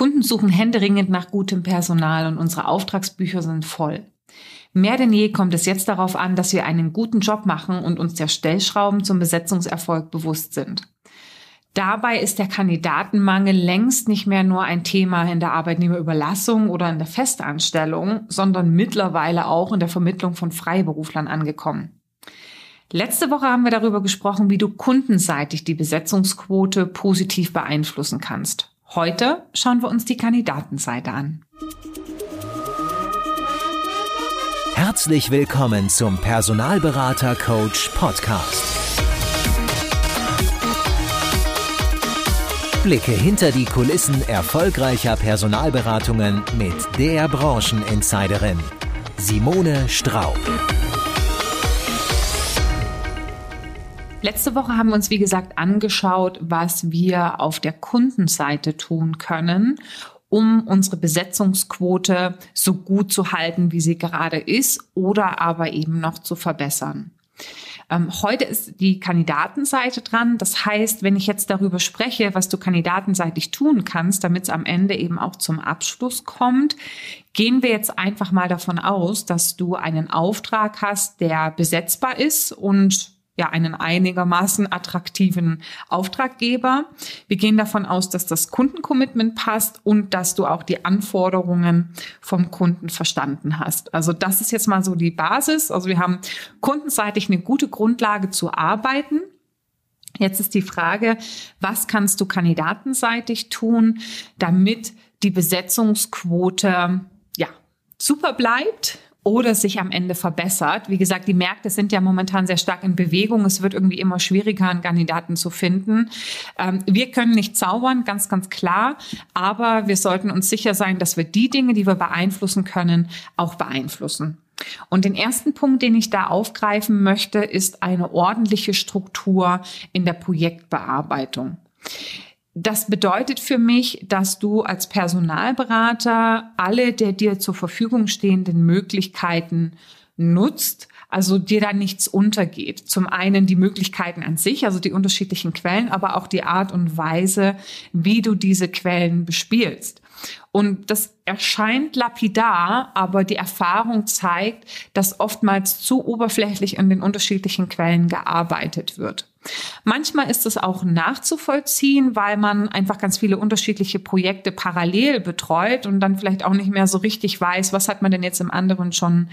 Kunden suchen händeringend nach gutem Personal und unsere Auftragsbücher sind voll. Mehr denn je kommt es jetzt darauf an, dass wir einen guten Job machen und uns der Stellschrauben zum Besetzungserfolg bewusst sind. Dabei ist der Kandidatenmangel längst nicht mehr nur ein Thema in der Arbeitnehmerüberlassung oder in der Festanstellung, sondern mittlerweile auch in der Vermittlung von Freiberuflern angekommen. Letzte Woche haben wir darüber gesprochen, wie du kundenseitig die Besetzungsquote positiv beeinflussen kannst. Heute schauen wir uns die Kandidatenseite an. Herzlich willkommen zum Personalberater Coach Podcast. Blicke hinter die Kulissen erfolgreicher Personalberatungen mit der Brancheninsiderin Simone Straub. Letzte Woche haben wir uns, wie gesagt, angeschaut, was wir auf der Kundenseite tun können, um unsere Besetzungsquote so gut zu halten, wie sie gerade ist, oder aber eben noch zu verbessern. Ähm, heute ist die Kandidatenseite dran. Das heißt, wenn ich jetzt darüber spreche, was du kandidatenseitig tun kannst, damit es am Ende eben auch zum Abschluss kommt, gehen wir jetzt einfach mal davon aus, dass du einen Auftrag hast, der besetzbar ist und ja einen einigermaßen attraktiven Auftraggeber. Wir gehen davon aus, dass das Kundencommitment passt und dass du auch die Anforderungen vom Kunden verstanden hast. Also das ist jetzt mal so die Basis. Also wir haben kundenseitig eine gute Grundlage zu arbeiten. Jetzt ist die Frage, was kannst du kandidatenseitig tun, damit die Besetzungsquote ja super bleibt oder sich am Ende verbessert. Wie gesagt, die Märkte sind ja momentan sehr stark in Bewegung. Es wird irgendwie immer schwieriger, einen Kandidaten zu finden. Ähm, wir können nicht zaubern, ganz, ganz klar. Aber wir sollten uns sicher sein, dass wir die Dinge, die wir beeinflussen können, auch beeinflussen. Und den ersten Punkt, den ich da aufgreifen möchte, ist eine ordentliche Struktur in der Projektbearbeitung. Das bedeutet für mich, dass du als Personalberater alle der dir zur Verfügung stehenden Möglichkeiten nutzt, also dir da nichts untergeht. Zum einen die Möglichkeiten an sich, also die unterschiedlichen Quellen, aber auch die Art und Weise, wie du diese Quellen bespielst. Und das erscheint lapidar, aber die Erfahrung zeigt, dass oftmals zu oberflächlich in den unterschiedlichen Quellen gearbeitet wird. Manchmal ist es auch nachzuvollziehen, weil man einfach ganz viele unterschiedliche Projekte parallel betreut und dann vielleicht auch nicht mehr so richtig weiß, was hat man denn jetzt im anderen schon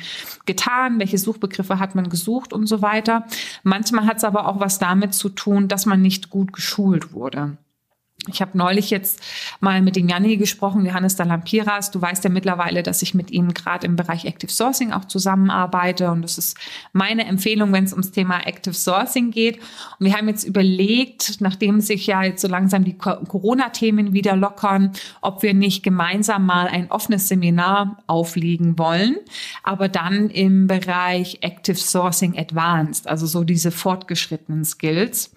getan, welche Suchbegriffe hat man gesucht und so weiter. Manchmal hat es aber auch was damit zu tun, dass man nicht gut geschult wurde. Ich habe neulich jetzt mal mit dem Janni gesprochen, Johannes Dalampiras. Du weißt ja mittlerweile, dass ich mit ihm gerade im Bereich Active Sourcing auch zusammenarbeite. Und das ist meine Empfehlung, wenn es ums Thema Active Sourcing geht. Und wir haben jetzt überlegt, nachdem sich ja jetzt so langsam die Corona-Themen wieder lockern, ob wir nicht gemeinsam mal ein offenes Seminar auflegen wollen, aber dann im Bereich Active Sourcing Advanced, also so diese fortgeschrittenen Skills.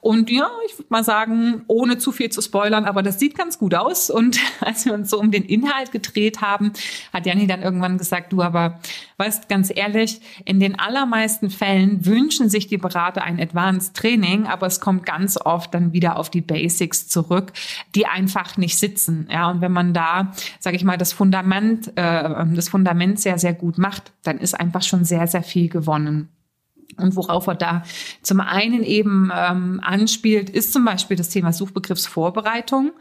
Und ja, ich würde mal sagen, ohne zu viel zu spoilern, aber das sieht ganz gut aus. Und als wir uns so um den Inhalt gedreht haben, hat Janni dann irgendwann gesagt, du aber, weißt ganz ehrlich, in den allermeisten Fällen wünschen sich die Berater ein Advanced Training, aber es kommt ganz oft dann wieder auf die Basics zurück, die einfach nicht sitzen. Ja, und wenn man da, sage ich mal, das Fundament, äh, das Fundament sehr, sehr gut macht, dann ist einfach schon sehr, sehr viel gewonnen. Und worauf er da zum einen eben ähm, anspielt, ist zum Beispiel das Thema Suchbegriffsvorbereitung.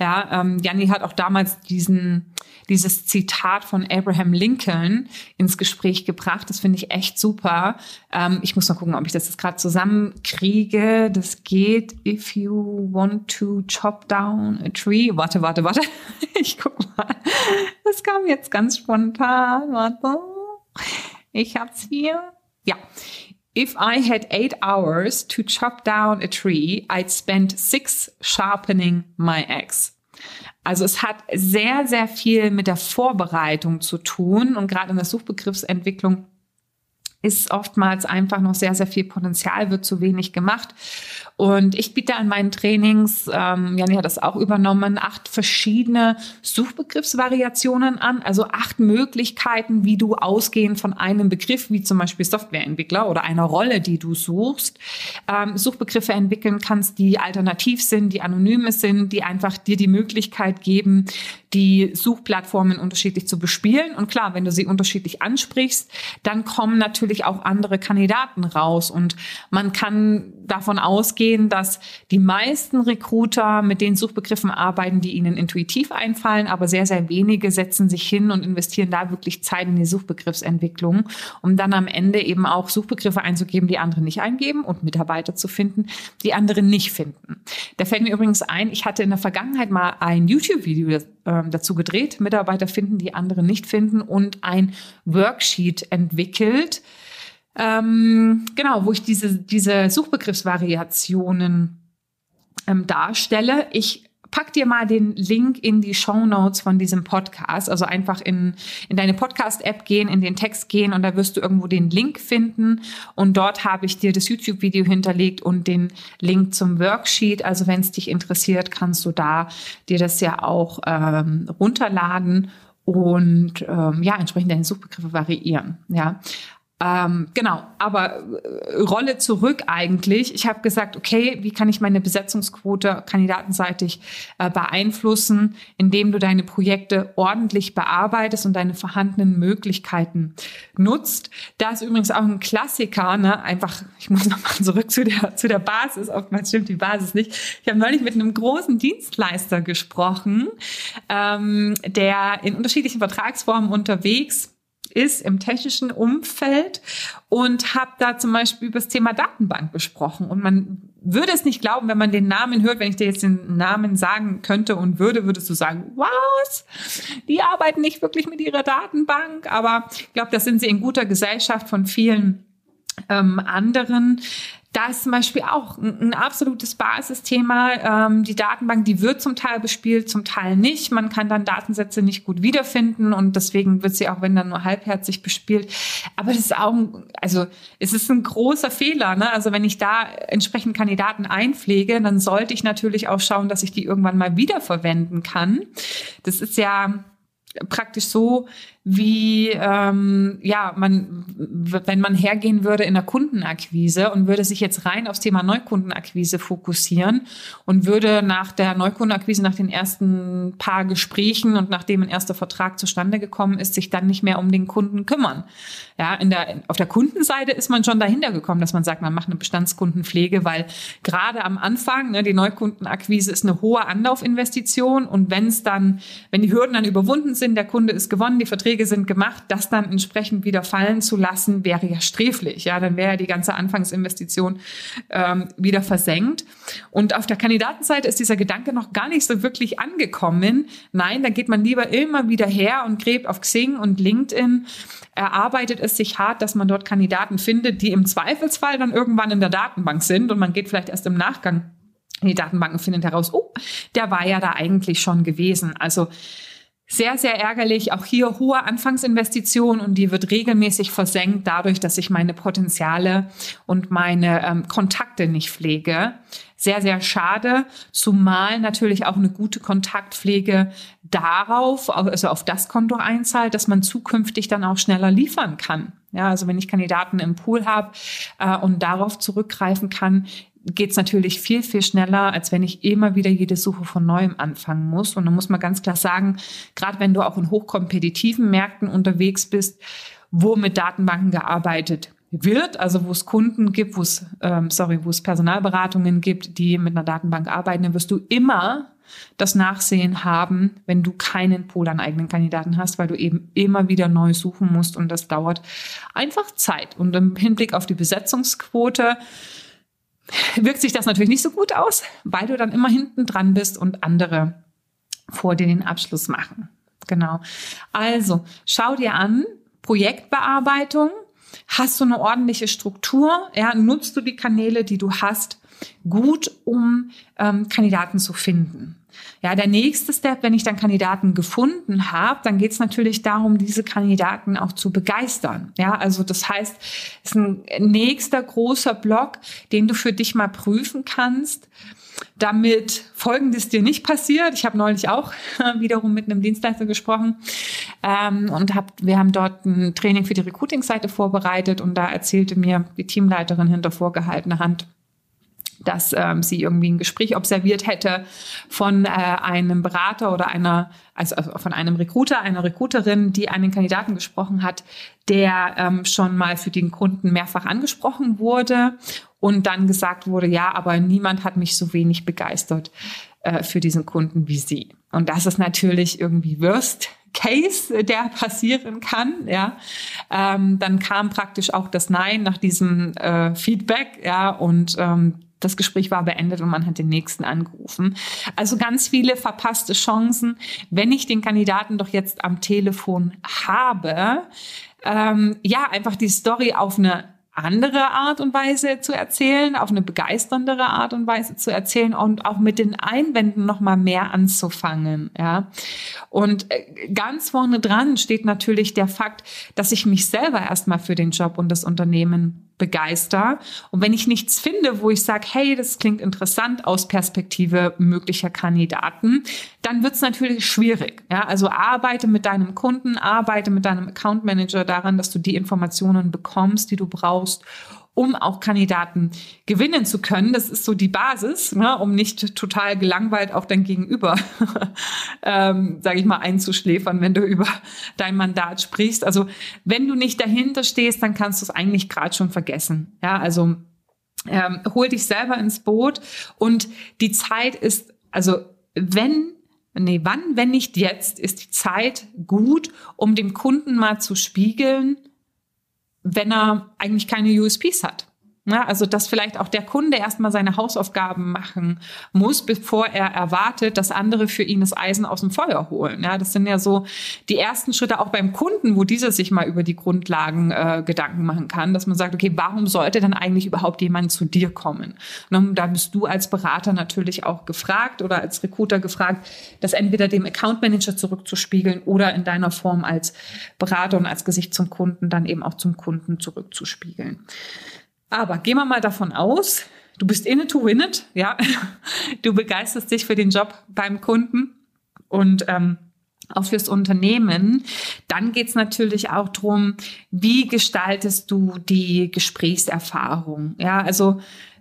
Ja, ähm, Janni hat auch damals diesen, dieses Zitat von Abraham Lincoln ins Gespräch gebracht. Das finde ich echt super. Ähm, ich muss mal gucken, ob ich das jetzt gerade zusammenkriege. Das geht, if you want to chop down a tree. Warte, warte, warte. Ich guck mal. Das kam jetzt ganz spontan. Warte. Ich hab's hier. Ja. If I had eight hours to chop down a tree, I'd spend six sharpening my axe. Also es hat sehr, sehr viel mit der Vorbereitung zu tun und gerade in der Suchbegriffsentwicklung ist oftmals einfach noch sehr, sehr viel Potenzial, wird zu wenig gemacht. Und ich biete an meinen Trainings, ähm, Janni hat das auch übernommen, acht verschiedene Suchbegriffsvariationen an, also acht Möglichkeiten, wie du ausgehend von einem Begriff, wie zum Beispiel Softwareentwickler oder einer Rolle, die du suchst, ähm, Suchbegriffe entwickeln kannst, die alternativ sind, die anonyme sind, die einfach dir die Möglichkeit geben, die Suchplattformen unterschiedlich zu bespielen. Und klar, wenn du sie unterschiedlich ansprichst, dann kommen natürlich auch andere Kandidaten raus. Und man kann davon ausgehen, dass die meisten Recruiter mit den Suchbegriffen arbeiten, die ihnen intuitiv einfallen, aber sehr, sehr wenige setzen sich hin und investieren da wirklich Zeit in die Suchbegriffsentwicklung, um dann am Ende eben auch Suchbegriffe einzugeben, die andere nicht eingeben und Mitarbeiter zu finden, die andere nicht finden. Da fällt mir übrigens ein, ich hatte in der Vergangenheit mal ein YouTube-Video ähm, dazu gedreht, Mitarbeiter finden, die andere nicht finden und ein Worksheet entwickelt, ähm, genau, wo ich diese, diese Suchbegriffsvariationen ähm, darstelle. Ich pack dir mal den Link in die Show Notes von diesem Podcast. Also einfach in, in deine Podcast-App gehen, in den Text gehen und da wirst du irgendwo den Link finden. Und dort habe ich dir das YouTube-Video hinterlegt und den Link zum Worksheet. Also wenn es dich interessiert, kannst du da dir das ja auch ähm, runterladen und ähm, ja, entsprechend deine Suchbegriffe variieren. Ja, ähm, genau, aber äh, Rolle zurück eigentlich. Ich habe gesagt, okay, wie kann ich meine Besetzungsquote kandidatenseitig äh, beeinflussen, indem du deine Projekte ordentlich bearbeitest und deine vorhandenen Möglichkeiten nutzt. Da ist übrigens auch ein Klassiker, ne? einfach, ich muss nochmal zurück zu der, zu der Basis, oftmals stimmt die Basis nicht. Ich habe neulich mit einem großen Dienstleister gesprochen, ähm, der in unterschiedlichen Vertragsformen unterwegs ist im technischen Umfeld und habe da zum Beispiel über das Thema Datenbank gesprochen. Und man würde es nicht glauben, wenn man den Namen hört, wenn ich dir jetzt den Namen sagen könnte und würde, würdest du sagen, was? Die arbeiten nicht wirklich mit ihrer Datenbank, aber ich glaube, das sind sie in guter Gesellschaft von vielen ähm, anderen da ist zum Beispiel auch ein, ein absolutes Basisthema. Ähm, die Datenbank, die wird zum Teil bespielt, zum Teil nicht. Man kann dann Datensätze nicht gut wiederfinden und deswegen wird sie auch, wenn dann nur halbherzig bespielt. Aber das ist auch, also es ist ein großer Fehler. Ne? Also wenn ich da entsprechend Kandidaten einpflege, dann sollte ich natürlich auch schauen, dass ich die irgendwann mal wiederverwenden kann. Das ist ja praktisch so, wie ähm, ja man, wenn man hergehen würde in der Kundenakquise und würde sich jetzt rein aufs Thema Neukundenakquise fokussieren und würde nach der Neukundenakquise, nach den ersten paar Gesprächen und nachdem ein erster Vertrag zustande gekommen ist, sich dann nicht mehr um den Kunden kümmern. Ja, in der, auf der Kundenseite ist man schon dahinter gekommen, dass man sagt, man macht eine Bestandskundenpflege, weil gerade am Anfang, ne, die Neukundenakquise ist eine hohe Anlaufinvestition und wenn es dann, wenn die Hürden dann überwunden sind, der Kunde ist gewonnen, die Verträge Vorschläge sind gemacht, das dann entsprechend wieder fallen zu lassen, wäre ja sträflich. Ja, dann wäre ja die ganze Anfangsinvestition ähm, wieder versenkt. Und auf der Kandidatenseite ist dieser Gedanke noch gar nicht so wirklich angekommen. Nein, da geht man lieber immer wieder her und gräbt auf Xing und LinkedIn, erarbeitet es sich hart, dass man dort Kandidaten findet, die im Zweifelsfall dann irgendwann in der Datenbank sind und man geht vielleicht erst im Nachgang in die Datenbanken findet heraus, oh, der war ja da eigentlich schon gewesen. Also sehr, sehr ärgerlich. Auch hier hohe Anfangsinvestition und die wird regelmäßig versenkt dadurch, dass ich meine Potenziale und meine ähm, Kontakte nicht pflege. Sehr, sehr schade, zumal natürlich auch eine gute Kontaktpflege darauf, also auf das Konto einzahlt, dass man zukünftig dann auch schneller liefern kann. Ja, also wenn ich Kandidaten im Pool habe äh, und darauf zurückgreifen kann, geht es natürlich viel, viel schneller, als wenn ich immer wieder jede Suche von neuem anfangen muss. Und da muss man ganz klar sagen, gerade wenn du auch in hochkompetitiven Märkten unterwegs bist, wo mit Datenbanken gearbeitet wird, also wo es Kunden gibt, wo es, ähm, sorry, wo es Personalberatungen gibt, die mit einer Datenbank arbeiten, dann wirst du immer das Nachsehen haben, wenn du keinen Pool an eigenen Kandidaten hast, weil du eben immer wieder neu suchen musst und das dauert einfach Zeit. Und im Hinblick auf die Besetzungsquote wirkt sich das natürlich nicht so gut aus, weil du dann immer hinten dran bist und andere vor dir den Abschluss machen. Genau. Also, schau dir an, Projektbearbeitung, hast du eine ordentliche Struktur, ja, nutzt du die Kanäle, die du hast, gut, um ähm, Kandidaten zu finden. Ja, der nächste Step, wenn ich dann Kandidaten gefunden habe, dann geht es natürlich darum, diese Kandidaten auch zu begeistern. Ja, also das heißt, es ist ein nächster großer Block, den du für dich mal prüfen kannst damit Folgendes dir nicht passiert. Ich habe neulich auch wiederum mit einem Dienstleister gesprochen ähm, und hab, wir haben dort ein Training für die Recruiting-Seite vorbereitet und da erzählte mir die Teamleiterin hinter vorgehaltener Hand, dass ähm, sie irgendwie ein Gespräch observiert hätte von äh, einem Berater oder einer, also, also von einem Recruiter, einer Recruiterin, die einen Kandidaten gesprochen hat, der ähm, schon mal für den Kunden mehrfach angesprochen wurde und dann gesagt wurde, ja, aber niemand hat mich so wenig begeistert äh, für diesen Kunden wie Sie. Und das ist natürlich irgendwie Worst Case, der passieren kann, ja, ähm, dann kam praktisch auch das Nein nach diesem äh, Feedback, ja, und ähm, das Gespräch war beendet und man hat den nächsten angerufen. Also ganz viele verpasste Chancen. Wenn ich den Kandidaten doch jetzt am Telefon habe, ähm, ja, einfach die Story auf eine andere Art und Weise zu erzählen, auf eine begeisterndere Art und Weise zu erzählen und auch mit den Einwänden noch mal mehr anzufangen, ja. Und äh, ganz vorne dran steht natürlich der Fakt, dass ich mich selber erstmal für den Job und das Unternehmen begeister. Und wenn ich nichts finde, wo ich sage, hey, das klingt interessant aus Perspektive möglicher Kandidaten, dann wird es natürlich schwierig. Ja, also arbeite mit deinem Kunden, arbeite mit deinem Account Manager daran, dass du die Informationen bekommst, die du brauchst, um auch Kandidaten gewinnen zu können. Das ist so die Basis, ne, um nicht total gelangweilt auch dein Gegenüber, ähm, sage ich mal, einzuschläfern, wenn du über dein Mandat sprichst. Also wenn du nicht dahinter stehst, dann kannst du es eigentlich gerade schon vergessen. Ja, also ähm, hol dich selber ins Boot und die Zeit ist, also wenn Nee, wann, wenn nicht jetzt, ist die Zeit gut, um dem Kunden mal zu spiegeln, wenn er eigentlich keine USPs hat. Ja, also, dass vielleicht auch der Kunde erstmal seine Hausaufgaben machen muss, bevor er erwartet, dass andere für ihn das Eisen aus dem Feuer holen. Ja, das sind ja so die ersten Schritte auch beim Kunden, wo dieser sich mal über die Grundlagen äh, Gedanken machen kann, dass man sagt, okay, warum sollte dann eigentlich überhaupt jemand zu dir kommen? Und da bist du als Berater natürlich auch gefragt oder als Recruiter gefragt, das entweder dem Account Manager zurückzuspiegeln oder in deiner Form als Berater und als Gesicht zum Kunden dann eben auch zum Kunden zurückzuspiegeln. Aber gehen wir mal davon aus, du bist in it to win it, ja. Du begeisterst dich für den Job beim Kunden und ähm, auch fürs Unternehmen. Dann geht's natürlich auch drum, wie gestaltest du die Gesprächserfahrung? Ja, also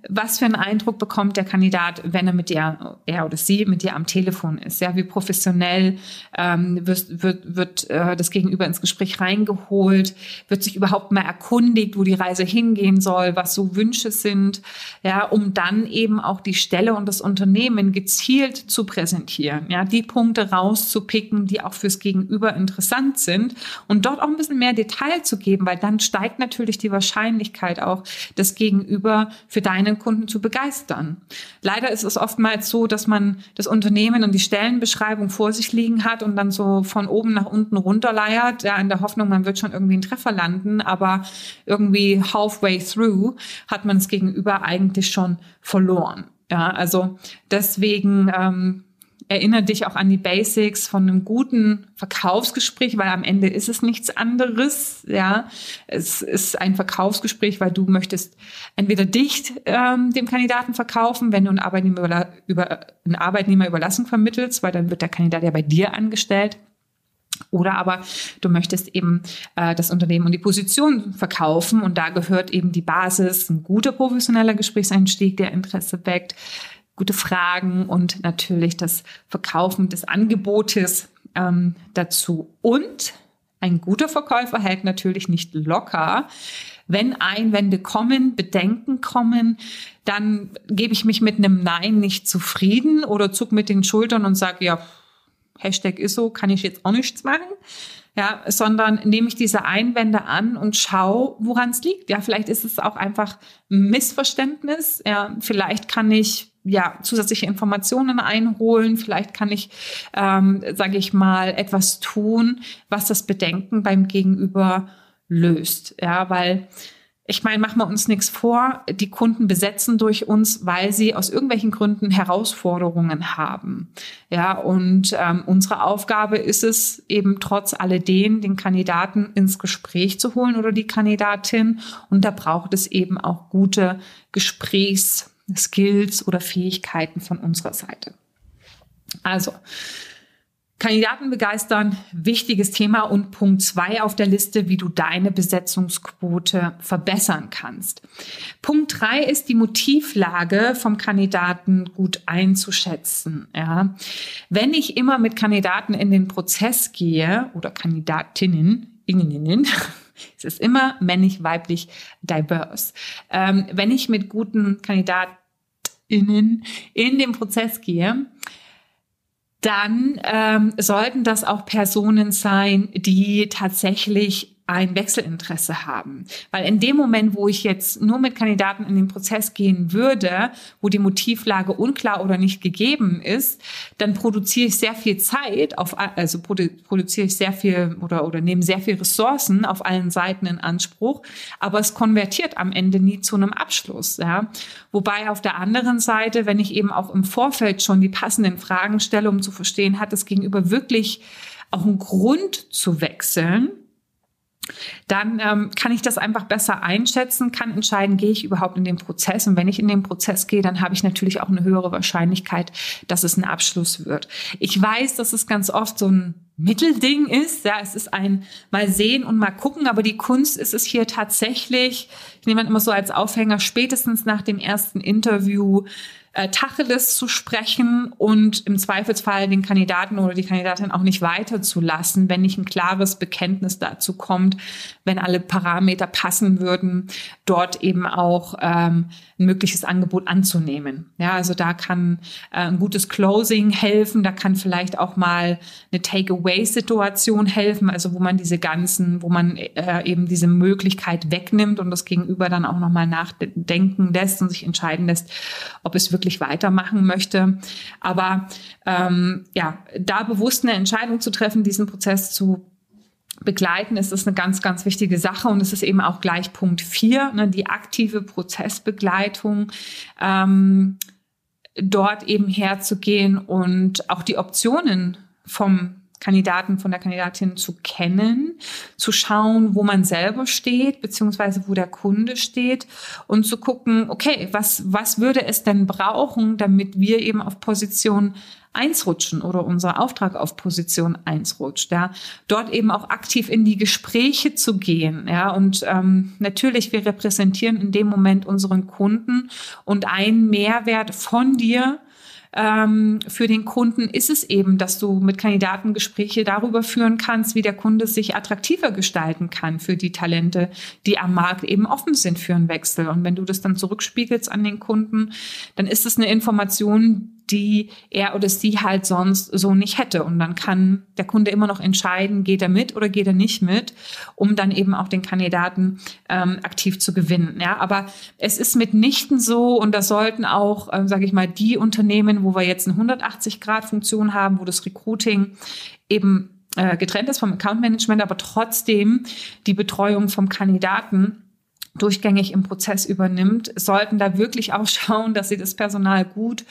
was für einen Eindruck bekommt der Kandidat, wenn er mit dir, er oder sie mit dir am Telefon ist? Ja, wie professionell ähm, wird, wird, wird äh, das Gegenüber ins Gespräch reingeholt? Wird sich überhaupt mal erkundigt, wo die Reise hingehen soll, was so Wünsche sind? Ja, um dann eben auch die Stelle und das Unternehmen gezielt zu präsentieren. Ja, die Punkte rauszupicken, die auch fürs Gegenüber interessant sind und dort auch ein bisschen mehr Detail zu geben, weil dann steigt natürlich die Wahrscheinlichkeit auch, das Gegenüber für deine eigenen Kunden zu begeistern. Leider ist es oftmals so, dass man das Unternehmen und die Stellenbeschreibung vor sich liegen hat und dann so von oben nach unten runterleiert, ja, in der Hoffnung, man wird schon irgendwie einen Treffer landen, aber irgendwie halfway through hat man es gegenüber eigentlich schon verloren. Ja, also deswegen ähm, erinnere dich auch an die Basics von einem guten Verkaufsgespräch, weil am Ende ist es nichts anderes. Ja, es ist ein Verkaufsgespräch, weil du möchtest entweder dich ähm, dem Kandidaten verkaufen, wenn du einen Arbeitnehmer über eine Arbeitnehmerüberlassung vermittelst, weil dann wird der Kandidat ja bei dir angestellt. Oder aber du möchtest eben äh, das Unternehmen und die Position verkaufen und da gehört eben die Basis, ein guter professioneller Gesprächseinstieg, der Interesse weckt, gute Fragen und natürlich das Verkaufen des Angebotes ähm, dazu. Und ein guter Verkäufer hält natürlich nicht locker. Wenn Einwände kommen, Bedenken kommen, dann gebe ich mich mit einem Nein nicht zufrieden oder zuck mit den Schultern und sage, ja, Hashtag ist so, kann ich jetzt auch nichts machen. Ja, sondern nehme ich diese Einwände an und schaue, woran es liegt. Ja, vielleicht ist es auch einfach Missverständnis. Ja, vielleicht kann ich ja, zusätzliche Informationen einholen. Vielleicht kann ich, ähm, sage ich mal, etwas tun, was das Bedenken beim Gegenüber löst. Ja, weil ich meine, machen wir uns nichts vor, die Kunden besetzen durch uns, weil sie aus irgendwelchen Gründen Herausforderungen haben. Ja, und ähm, unsere Aufgabe ist es eben trotz alledem, den Kandidaten ins Gespräch zu holen oder die Kandidatin. Und da braucht es eben auch gute Gesprächsskills oder Fähigkeiten von unserer Seite. Also, Kandidaten begeistern, wichtiges Thema und Punkt zwei auf der Liste, wie du deine Besetzungsquote verbessern kannst. Punkt drei ist die Motivlage vom Kandidaten gut einzuschätzen. Ja. Wenn ich immer mit Kandidaten in den Prozess gehe oder Kandidatinnen, Innen, es ist immer männlich, weiblich, diverse. Ähm, wenn ich mit guten KandidatInnen in den Prozess gehe, dann ähm, sollten das auch Personen sein, die tatsächlich ein Wechselinteresse haben. Weil in dem Moment, wo ich jetzt nur mit Kandidaten in den Prozess gehen würde, wo die Motivlage unklar oder nicht gegeben ist, dann produziere ich sehr viel Zeit auf, also produziere ich sehr viel oder, oder nehme sehr viel Ressourcen auf allen Seiten in Anspruch, aber es konvertiert am Ende nie zu einem Abschluss, ja. Wobei auf der anderen Seite, wenn ich eben auch im Vorfeld schon die passenden Fragen stelle, um zu verstehen, hat das Gegenüber wirklich auch einen Grund zu wechseln, dann ähm, kann ich das einfach besser einschätzen, kann entscheiden, gehe ich überhaupt in den Prozess. Und wenn ich in den Prozess gehe, dann habe ich natürlich auch eine höhere Wahrscheinlichkeit, dass es ein Abschluss wird. Ich weiß, dass es ganz oft so ein Mittelding ist. Ja, es ist ein mal sehen und mal gucken, aber die Kunst ist es hier tatsächlich, ich nehme immer so als Aufhänger, spätestens nach dem ersten Interview äh, Tacheles zu sprechen und im Zweifelsfall den Kandidaten oder die Kandidatin auch nicht weiterzulassen, wenn nicht ein klares Bekenntnis dazu kommt, wenn alle Parameter passen würden, dort eben auch ähm, ein mögliches Angebot anzunehmen. Ja, also da kann äh, ein gutes Closing helfen, da kann vielleicht auch mal eine Takeaway-Situation helfen, also wo man diese ganzen, wo man äh, eben diese Möglichkeit wegnimmt und das Gegenüber dann auch nochmal nachdenken lässt und sich entscheiden lässt, ob es wirklich weitermachen möchte. Aber ähm, ja, da bewusst eine Entscheidung zu treffen, diesen Prozess zu begleiten, ist das eine ganz, ganz wichtige Sache und es ist eben auch gleich Punkt vier, ne, die aktive Prozessbegleitung. Ähm, dort eben herzugehen und auch die Optionen vom Kandidaten, von der Kandidatin zu kennen, zu schauen, wo man selber steht, beziehungsweise wo der Kunde steht und zu gucken, okay, was, was würde es denn brauchen, damit wir eben auf Position eins rutschen oder unser Auftrag auf Position eins rutscht, ja, dort eben auch aktiv in die Gespräche zu gehen, ja, und ähm, natürlich, wir repräsentieren in dem Moment unseren Kunden und ein Mehrwert von dir ähm, für den Kunden ist es eben, dass du mit Kandidaten Gespräche darüber führen kannst, wie der Kunde sich attraktiver gestalten kann für die Talente, die am Markt eben offen sind für einen Wechsel. Und wenn du das dann zurückspiegelst an den Kunden, dann ist es eine Information, die er oder sie halt sonst so nicht hätte. Und dann kann der Kunde immer noch entscheiden, geht er mit oder geht er nicht mit, um dann eben auch den Kandidaten ähm, aktiv zu gewinnen. Ja, aber es ist mitnichten so und das sollten auch, ähm, sage ich mal, die Unternehmen, wo wir jetzt eine 180-Grad-Funktion haben, wo das Recruiting eben äh, getrennt ist vom Account Management, aber trotzdem die Betreuung vom Kandidaten durchgängig im Prozess übernimmt, sollten da wirklich auch schauen, dass sie das Personal gut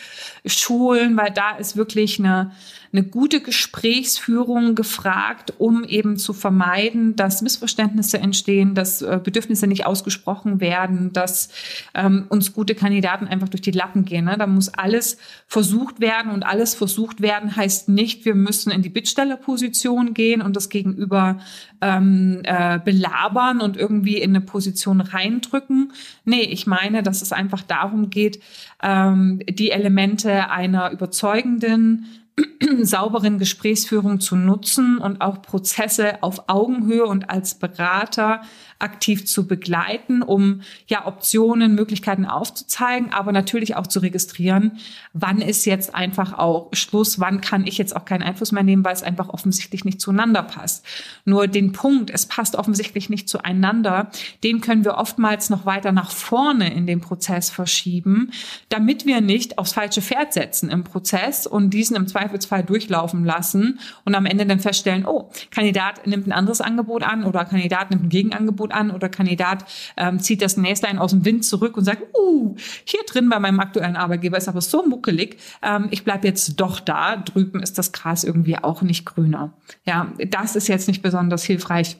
schulen, weil da ist wirklich eine eine gute Gesprächsführung gefragt, um eben zu vermeiden, dass Missverständnisse entstehen, dass äh, Bedürfnisse nicht ausgesprochen werden, dass ähm, uns gute Kandidaten einfach durch die Lappen gehen. Ne? Da muss alles versucht werden und alles versucht werden heißt nicht, wir müssen in die Bittstellerposition gehen und das Gegenüber ähm, äh, belabern und irgendwie in eine Position reindrücken. Nee, ich meine, dass es einfach darum geht, ähm, die Elemente einer überzeugenden sauberen Gesprächsführung zu nutzen und auch Prozesse auf Augenhöhe und als Berater aktiv zu begleiten, um ja Optionen, Möglichkeiten aufzuzeigen, aber natürlich auch zu registrieren, wann ist jetzt einfach auch Schluss, wann kann ich jetzt auch keinen Einfluss mehr nehmen, weil es einfach offensichtlich nicht zueinander passt. Nur den Punkt, es passt offensichtlich nicht zueinander, den können wir oftmals noch weiter nach vorne in den Prozess verschieben, damit wir nicht aufs falsche Pferd setzen im Prozess und diesen im Zweifel Zweifelsfall durchlaufen lassen und am Ende dann feststellen, oh, Kandidat nimmt ein anderes Angebot an oder Kandidat nimmt ein Gegenangebot an oder Kandidat ähm, zieht das Näslein aus dem Wind zurück und sagt, uh, hier drin bei meinem aktuellen Arbeitgeber ist aber so muckelig, ähm, ich bleib jetzt doch da, drüben ist das Gras irgendwie auch nicht grüner. Ja, das ist jetzt nicht besonders hilfreich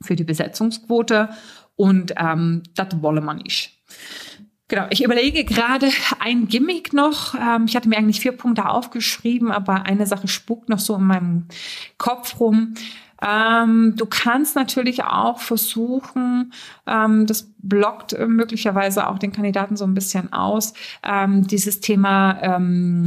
für die Besetzungsquote und ähm, das wolle man nicht. Genau, ich überlege gerade ein Gimmick noch. Ähm, ich hatte mir eigentlich vier Punkte aufgeschrieben, aber eine Sache spukt noch so in meinem Kopf rum. Ähm, du kannst natürlich auch versuchen, ähm, das blockt möglicherweise auch den Kandidaten so ein bisschen aus, ähm, dieses Thema ähm,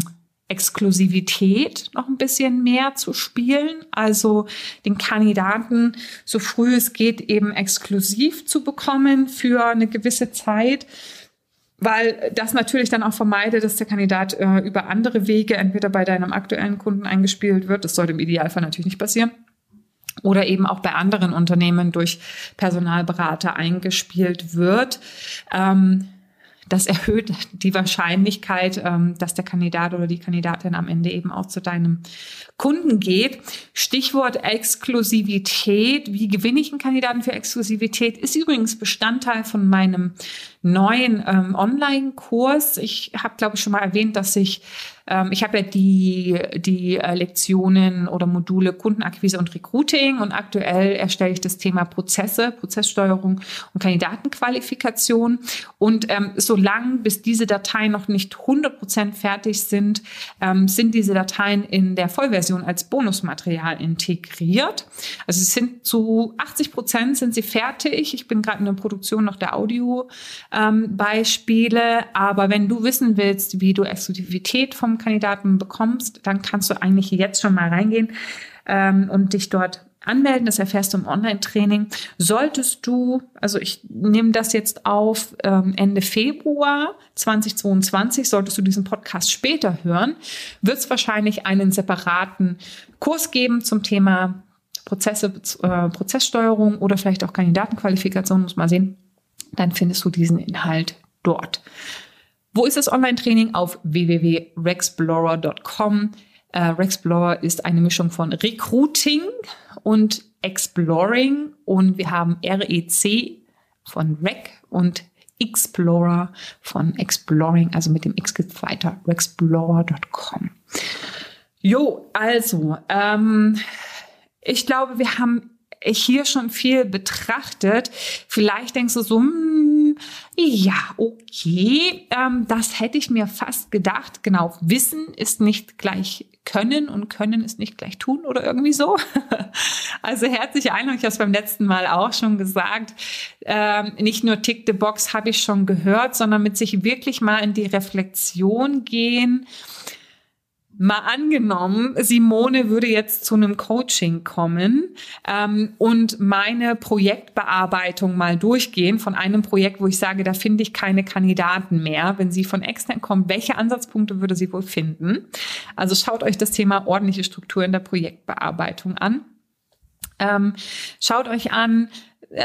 Exklusivität noch ein bisschen mehr zu spielen, also den Kandidaten so früh es geht eben exklusiv zu bekommen für eine gewisse Zeit weil das natürlich dann auch vermeidet, dass der Kandidat äh, über andere Wege entweder bei deinem aktuellen Kunden eingespielt wird, das sollte im Idealfall natürlich nicht passieren, oder eben auch bei anderen Unternehmen durch Personalberater eingespielt wird. Ähm, das erhöht die Wahrscheinlichkeit, ähm, dass der Kandidat oder die Kandidatin am Ende eben auch zu deinem Kunden geht. Stichwort Exklusivität. Wie gewinne ich einen Kandidaten für Exklusivität? Ist übrigens Bestandteil von meinem neuen ähm, Online-Kurs. Ich habe, glaube ich, schon mal erwähnt, dass ich ähm, ich habe ja die, die äh, Lektionen oder Module Kundenakquise und Recruiting und aktuell erstelle ich das Thema Prozesse, Prozesssteuerung und Kandidatenqualifikation. Und ähm, solange bis diese Dateien noch nicht 100% fertig sind, ähm, sind diese Dateien in der Vollversion als Bonusmaterial integriert. Also sie sind zu 80 Prozent sind sie fertig. Ich bin gerade in der Produktion noch der Audio-Beispiele. Ähm, aber wenn du wissen willst, wie du Exklusivität vom Kandidaten bekommst, dann kannst du eigentlich jetzt schon mal reingehen ähm, und dich dort anmelden. Das erfährst du im Online-Training. Solltest du, also ich nehme das jetzt auf ähm, Ende Februar 2022, solltest du diesen Podcast später hören, wird es wahrscheinlich einen separaten Kurs geben zum Thema Prozesse, äh, Prozesssteuerung oder vielleicht auch Kandidatenqualifikation, muss man sehen. Dann findest du diesen Inhalt dort. Wo ist das Online-Training? Auf www.rexplorer.com. Äh, Rexplorer ist eine Mischung von Recruiting und Exploring und wir haben REC von Rec und Explorer von Exploring, also mit dem X geht weiter, rexplorer.com. Jo, also, ähm, ich glaube, wir haben hier schon viel betrachtet. Vielleicht denkst du so, ja, okay, ähm, das hätte ich mir fast gedacht. Genau, Wissen ist nicht gleich Können und Können ist nicht gleich Tun oder irgendwie so. also herzliche Einladung, ich habe es beim letzten Mal auch schon gesagt. Ähm, nicht nur Tick the Box habe ich schon gehört, sondern mit sich wirklich mal in die Reflexion gehen Mal angenommen, Simone würde jetzt zu einem Coaching kommen ähm, und meine Projektbearbeitung mal durchgehen von einem Projekt, wo ich sage, da finde ich keine Kandidaten mehr. Wenn sie von extern kommt, welche Ansatzpunkte würde sie wohl finden? Also schaut euch das Thema ordentliche Struktur in der Projektbearbeitung an. Ähm, schaut euch an,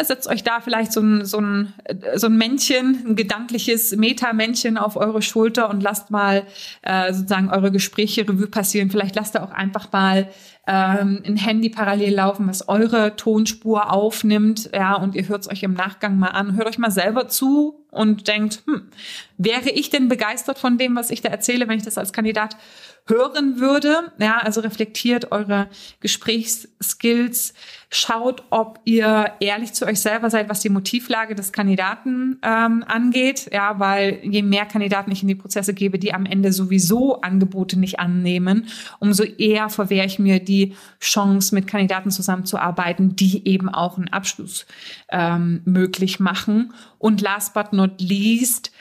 setzt euch da vielleicht so ein, so ein, so ein Männchen, ein gedankliches Meta-Männchen auf eure Schulter und lasst mal äh, sozusagen eure Gespräche Revue passieren. Vielleicht lasst ihr auch einfach mal ähm, ein Handy parallel laufen, was eure Tonspur aufnimmt, ja, und ihr hört es euch im Nachgang mal an. Hört euch mal selber zu und denkt, hm, wäre ich denn begeistert von dem, was ich da erzähle, wenn ich das als Kandidat hören würde. Ja, also reflektiert eure Gesprächsskills, schaut, ob ihr ehrlich zu euch selber seid, was die Motivlage des Kandidaten ähm, angeht. Ja, weil je mehr Kandidaten ich in die Prozesse gebe, die am Ende sowieso Angebote nicht annehmen, umso eher verwehre ich mir die Chance, mit Kandidaten zusammenzuarbeiten, die eben auch einen Abschluss ähm, möglich machen. Und last but not least,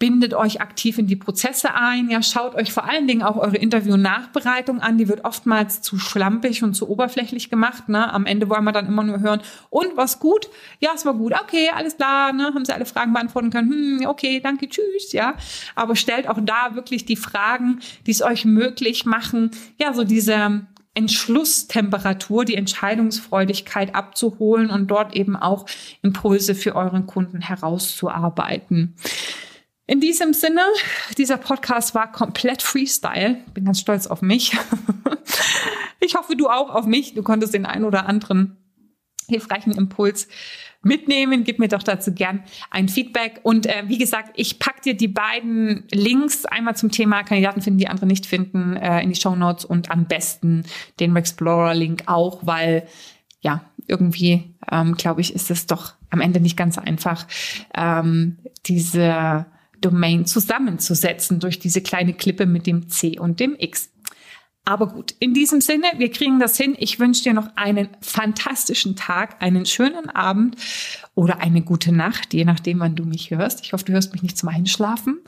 bindet euch aktiv in die Prozesse ein, ja, schaut euch vor allen Dingen auch eure Interview-Nachbereitung an, die wird oftmals zu schlampig und zu oberflächlich gemacht, ne? Am Ende wollen wir dann immer nur hören, und was gut? Ja, es war gut. Okay, alles klar, ne? Haben sie alle Fragen beantworten können? Hm, okay, danke, tschüss, ja. Aber stellt auch da wirklich die Fragen, die es euch möglich machen, ja, so diese Entschlusstemperatur, die Entscheidungsfreudigkeit abzuholen und dort eben auch Impulse für euren Kunden herauszuarbeiten. In diesem Sinne, dieser Podcast war komplett Freestyle. Bin ganz stolz auf mich. Ich hoffe, du auch auf mich. Du konntest den einen oder anderen hilfreichen Impuls mitnehmen. Gib mir doch dazu gern ein Feedback. Und äh, wie gesagt, ich pack dir die beiden Links einmal zum Thema Kandidaten finden, die andere nicht finden, äh, in die Show Notes und am besten den Explorer-Link auch, weil ja, irgendwie, ähm, glaube ich, ist es doch am Ende nicht ganz einfach, ähm, diese Domain zusammenzusetzen durch diese kleine Klippe mit dem C und dem X. Aber gut, in diesem Sinne, wir kriegen das hin. Ich wünsche dir noch einen fantastischen Tag, einen schönen Abend oder eine gute Nacht, je nachdem, wann du mich hörst. Ich hoffe, du hörst mich nicht zum Einschlafen.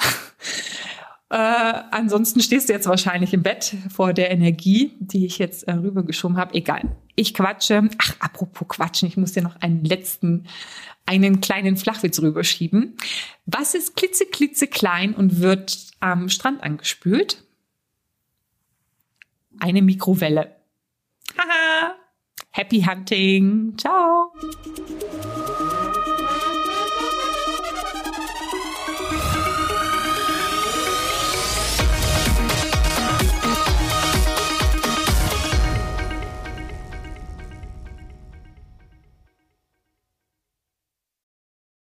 äh, ansonsten stehst du jetzt wahrscheinlich im Bett vor der Energie, die ich jetzt äh, rübergeschoben habe. Egal. Ich quatsche. Ach, apropos Quatschen, ich muss dir noch einen letzten, einen kleinen Flachwitz rüberschieben. Was ist klitze, klein und wird am Strand angespült? Eine Mikrowelle. Haha. Happy Hunting. Ciao.